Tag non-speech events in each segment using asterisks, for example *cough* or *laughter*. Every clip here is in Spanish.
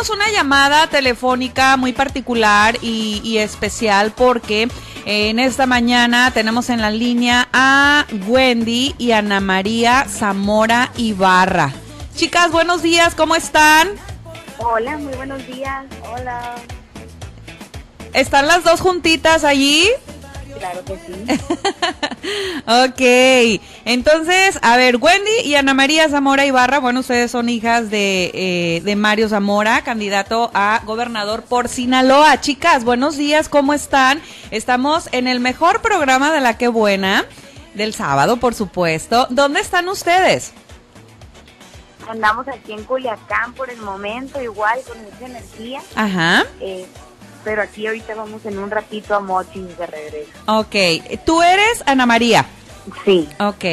tenemos una llamada telefónica muy particular y, y especial porque en esta mañana tenemos en la línea a Wendy y Ana María Zamora Ibarra. Chicas, buenos días, ¿cómo están? Hola, muy buenos días. Hola. ¿Están las dos juntitas allí? Claro que sí. *laughs* ok, entonces, a ver, Wendy y Ana María Zamora Ibarra, bueno, ustedes son hijas de, eh, de Mario Zamora, candidato a gobernador por Sinaloa. Chicas, buenos días, ¿cómo están? Estamos en el mejor programa de La Que Buena, del sábado, por supuesto. ¿Dónde están ustedes? Andamos aquí en Culiacán por el momento, igual con mucha energía. Ajá. Eh, pero aquí ahorita vamos en un ratito a Mochis de regreso. Ok, tú eres Ana María. Sí. Ok.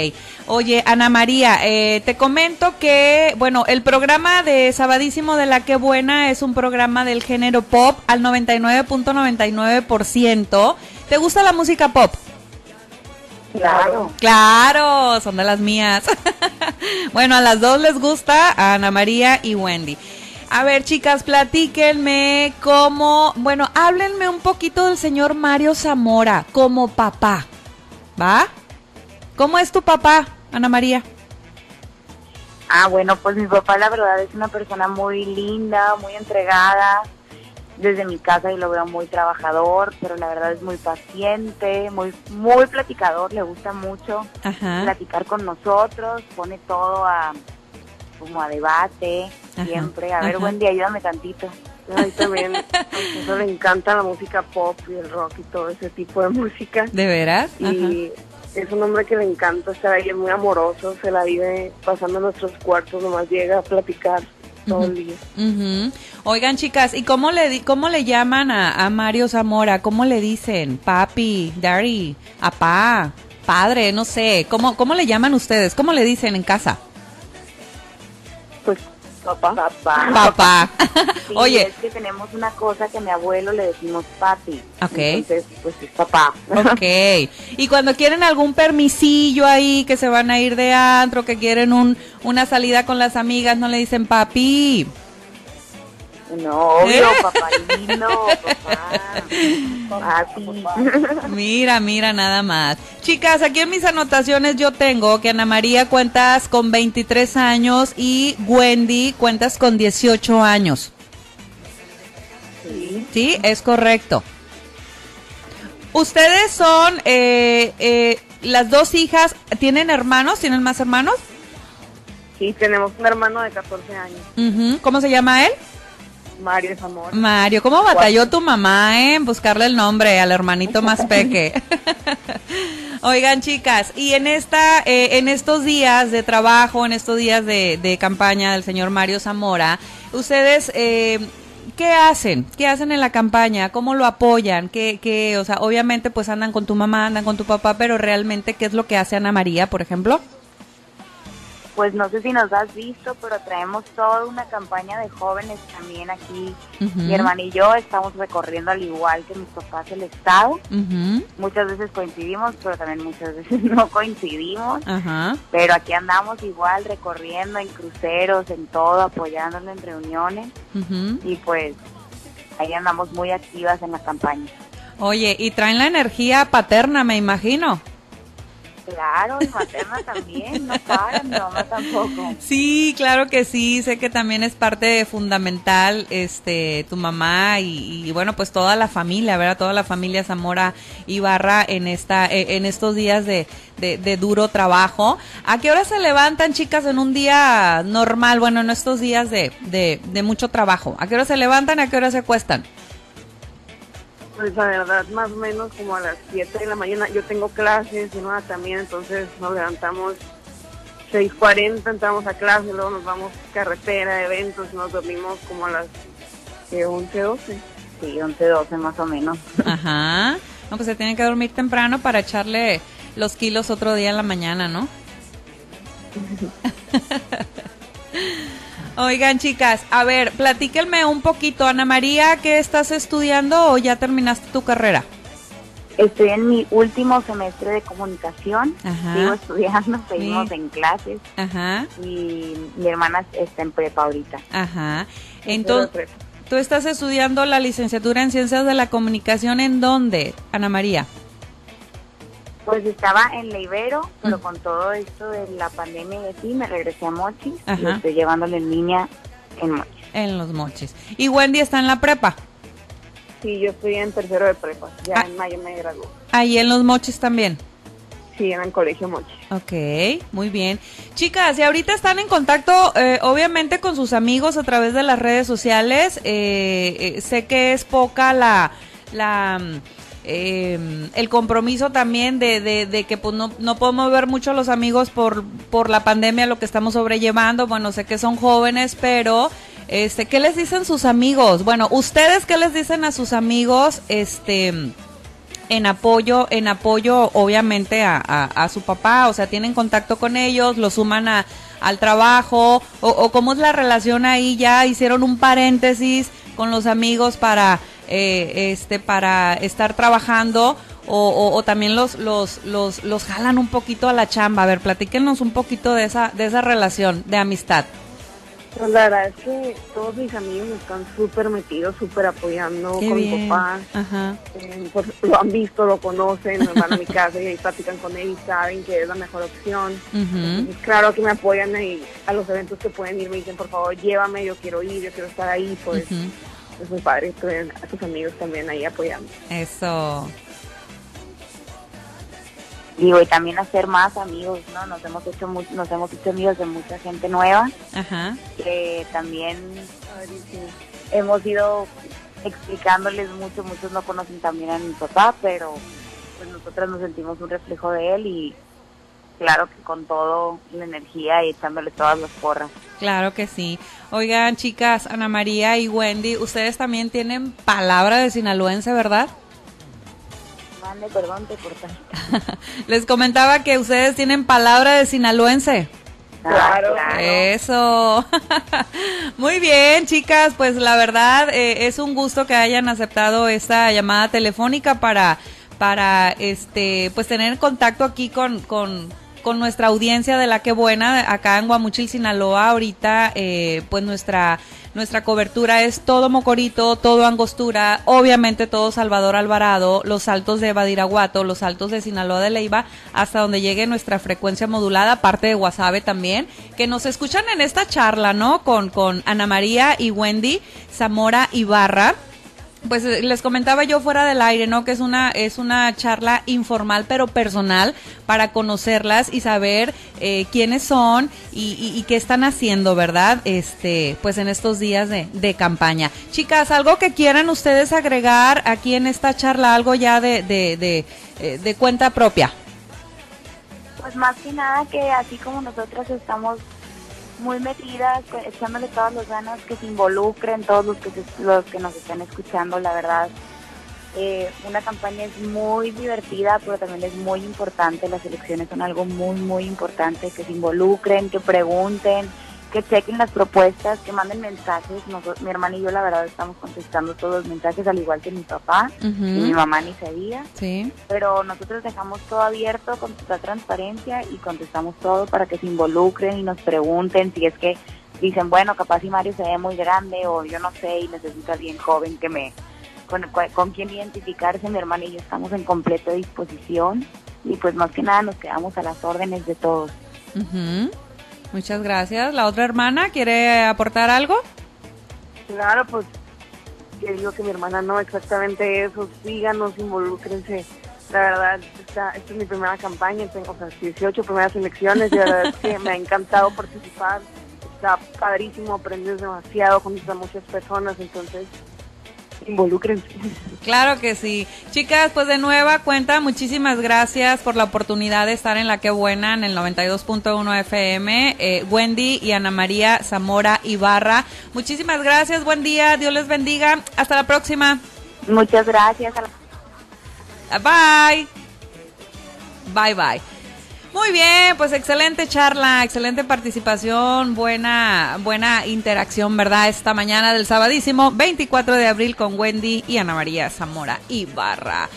Oye, Ana María, eh, te comento que, bueno, el programa de Sabadísimo de La Que Buena es un programa del género pop al 99.99%. ¿Te gusta la música pop? Claro. Claro, son de las mías. *laughs* bueno, a las dos les gusta, a Ana María y Wendy. A ver, chicas, platíquenme cómo, bueno, háblenme un poquito del señor Mario Zamora como papá, ¿va? ¿Cómo es tu papá, Ana María? Ah, bueno, pues mi papá la verdad es una persona muy linda, muy entregada. Desde mi casa y lo veo muy trabajador, pero la verdad es muy paciente, muy muy platicador, le gusta mucho Ajá. platicar con nosotros, pone todo a como a debate, siempre. A ver, ajá. Wendy, ayúdame tantito. A mí también, pues, eso le encanta la música pop y el rock y todo ese tipo de música. ¿De veras? Ajá. Y es un hombre que le encanta estar ahí, es muy amoroso, se la vive pasando en nuestros cuartos, nomás llega a platicar todo el día. Ujú. Oigan, chicas, ¿y cómo le, di- cómo le llaman a, a Mario Zamora? ¿Cómo le dicen? Papi, daddy, apá, padre, no sé. ¿Cómo, ¿Cómo le llaman ustedes? ¿Cómo le dicen en casa? Pues, papá. Papá. Papá. *laughs* Sí, Oye, es que tenemos una cosa que a mi abuelo le decimos papi. Ok. Entonces, pues es papá. *laughs* ok. Y cuando quieren algún permisillo ahí, que se van a ir de antro, que quieren un, una salida con las amigas, no le dicen papi. No, obvio, ¿Eh? papá lindo, papá. Papi. Mira, mira, nada más. Chicas, aquí en mis anotaciones yo tengo que Ana María cuentas con 23 años y Wendy cuentas con 18 años. Sí. Sí, es correcto. Ustedes son eh, eh, las dos hijas, ¿tienen hermanos? ¿Tienen más hermanos? Sí, tenemos un hermano de 14 años, Ujú. ¿Cómo se llama él? Mario Zamora. Mario, ¿cómo batalló tu mamá eh, en buscarle el nombre al hermanito más *laughs* peque? *laughs* Oigan, chicas, y en esta, eh, en estos días de trabajo, en estos días de, de campaña del señor Mario Zamora, ustedes, eh, ¿qué hacen? ¿Qué hacen en la campaña? ¿Cómo lo apoyan? ¿Qué, qué, o sea, obviamente pues andan con tu mamá, andan con tu papá, pero realmente, ¿qué es lo que hace Ana María, por ejemplo? Pues no sé si nos has visto, pero traemos toda una campaña de jóvenes también aquí. Mi hermana y yo estamos recorriendo al igual que mis papás el estado. Muchas veces coincidimos, pero también muchas veces *laughs* no coincidimos. Pero aquí andamos igual recorriendo en cruceros, en todo, apoyándolo en reuniones y pues ahí andamos muy activas en la campaña. Oye, y traen la energía paterna, me imagino. Claro, y materna también, no para, mi mamá tampoco. Sí, claro que sí, sé que también es parte fundamental, este, tu mamá y, bueno, pues toda la familia, ¿verdad? Toda la familia Zamora Ibarra en esta, eh, en estos días de, de, duro trabajo. ¿A qué hora se levantan, chicas, en un día normal? Bueno, en estos días de, de, mucho trabajo. ¿A qué hora se levantan a qué hora se cuestan? Pues la verdad, más o menos como a las 7 de la mañana. Yo tengo clases y una también, entonces nos levantamos 6.40, entramos a clase, luego nos vamos carretera, eventos, nos dormimos como a las eh, 11, 12. Sí, 11, 12 más o menos. Ajá. No, pues se tienen que dormir temprano para echarle los kilos otro día en la mañana, ¿no? *laughs* Oigan, chicas, a ver, platíquenme un poquito. Ana María, ¿qué estás estudiando o ya terminaste tu carrera? Estoy en mi último semestre de comunicación, Ajá. sigo estudiando, seguimos Sí. en clases Ajá, y mi hermana está en prepa ahorita. ajá. Entonces, tú estás estudiando la licenciatura en Ciencias de la Comunicación, ¿en dónde, Ana María? Pues estaba en la Ibero, pero con todo esto de la pandemia y así, me regresé a Mochis y Ajá. estoy llevándole en línea en Mochis. En Los Mochis. Y Wendy está en la prepa. Sí, yo estoy en tercero de prepa. Ya Ah. en mayo me graduó. Ahí en Los Mochis también. Sí, en el colegio Mochi. Ok, muy bien. Chicas, y ahorita están en contacto, eh, obviamente, con sus amigos a través de las redes sociales. Eh, eh, sé que es poca la, la, mm, eh, el compromiso también de, de, que pues no, no podemos ver mucho a los amigos por, por la pandemia, lo que estamos sobrellevando. Bueno, sé que son jóvenes, pero este, ¿qué les dicen sus amigos? Bueno, ustedes qué les dicen a sus amigos, este en apoyo, en apoyo obviamente a, a, su papá, o sea, tienen contacto con ellos, lo suman a, al trabajo, o cómo es la relación ahí, ya hicieron un paréntesis con los amigos para, eh, este, para estar trabajando, o, o, o también los, los, los, los jalan un poquito a la chamba, a ver, platíquenos un poquito de esa, de esa relación de amistad. Pues la verdad es que todos mis amigos están súper metidos, súper apoyando Qué con bien. mi papá. Ajá. Eh, pues, lo han visto, lo conocen, me van a mi casa y ahí platican con él y saben que es la mejor opción. Entonces, claro que me apoyan y a los eventos que pueden ir me dicen, por favor, llévame, yo quiero ir, yo quiero estar ahí. Pues. Es muy padre a tus amigos también ahí apoyando. Eso. Digo, y también hacer más amigos, ¿no? Nos hemos hecho mu- nos hemos hecho amigos de mucha gente nueva, Ajá. que también hemos ido explicándoles mucho, muchos no conocen también a mi papá, pero pues nosotras nos sentimos un reflejo de él y claro que con todo la energía y echándole todas las porras. Claro que sí. Oigan, chicas, Ana María y Wendy, ustedes también tienen palabra de sinaloense, ¿verdad? Mande, perdón, te cortaste. *laughs* Les comentaba que ustedes tienen palabra de sinaloense. Claro. Ah, Eso. *laughs* Muy bien, chicas. Pues la verdad eh, es un gusto que hayan aceptado esta llamada telefónica para para este pues tener contacto aquí con con con nuestra audiencia de la que buena acá en Guamuchil, Sinaloa. Ahorita eh, pues nuestra nuestra cobertura es todo Mocorito, todo Angostura, obviamente todo Salvador Alvarado, los altos de Badiraguato, los altos de Sinaloa de Leiva, hasta donde llegue nuestra frecuencia modulada, parte de Guasave también, que nos escuchan en esta charla, ¿no? Con, con Ana María y Wendy Zamora Ibarra. Pues eh, les comentaba yo fuera del aire, ¿no? Que es una es una charla informal pero personal para conocerlas y saber eh, quiénes son y, qué están haciendo, ¿verdad? Este, pues en estos días de, de campaña. Chicas, algo que quieran ustedes agregar aquí en esta charla, algo ya de de, de, eh, de cuenta propia. Pues más que nada que así como nosotras estamos muy metidas, echándole todas las ganas, que se involucren todos los que, se- los que nos están escuchando, la verdad. Eh, una campaña es muy divertida, pero también es muy importante. Las elecciones son algo muy, muy importante. Que se involucren, que pregunten, que chequen las propuestas, que manden mensajes. Nosotros, mi hermana y yo, la verdad, estamos contestando todos los mensajes, al igual que mi papá y mi mamá ni sabía Sí. pero nosotros dejamos todo abierto con toda transparencia y contestamos todo para que se involucren y nos pregunten si es que dicen, bueno, capaz si Mario se ve muy grande o yo no sé y necesito a alguien joven que me con, con quien identificarse, mi hermana y yo estamos en completa disposición y pues más que nada nos quedamos a las órdenes de todos. Ujú. Muchas gracias. La otra hermana quiere aportar algo? Claro, pues yo digo que mi hermana no exactamente eso, síganos, involúcrense. La verdad, esta, esta es mi primera campaña, tengo o sea, 18 primeras elecciones y la verdad es que me ha encantado participar. Está padrísimo, aprendes demasiado, a muchas personas, entonces involúcrense. Claro que sí. Chicas, pues de nueva cuenta, muchísimas gracias por la oportunidad de estar en La Que Buena, en el 92.1 FM. Eh, Wendy y Ana María Zamora Ibarra. Muchísimas gracias, buen día, Dios les bendiga. Hasta la próxima. Muchas gracias. Bye. Bye, bye. Muy bien, pues excelente charla, excelente participación, buena, buena interacción, ¿verdad? Esta mañana del sabadísimo 24 de abril con Wendy y Ana María Zamora Ibarra.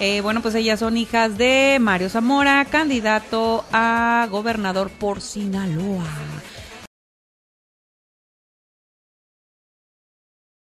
Eh, bueno, pues ellas son hijas de Mario Zamora, candidato a gobernador por Sinaloa.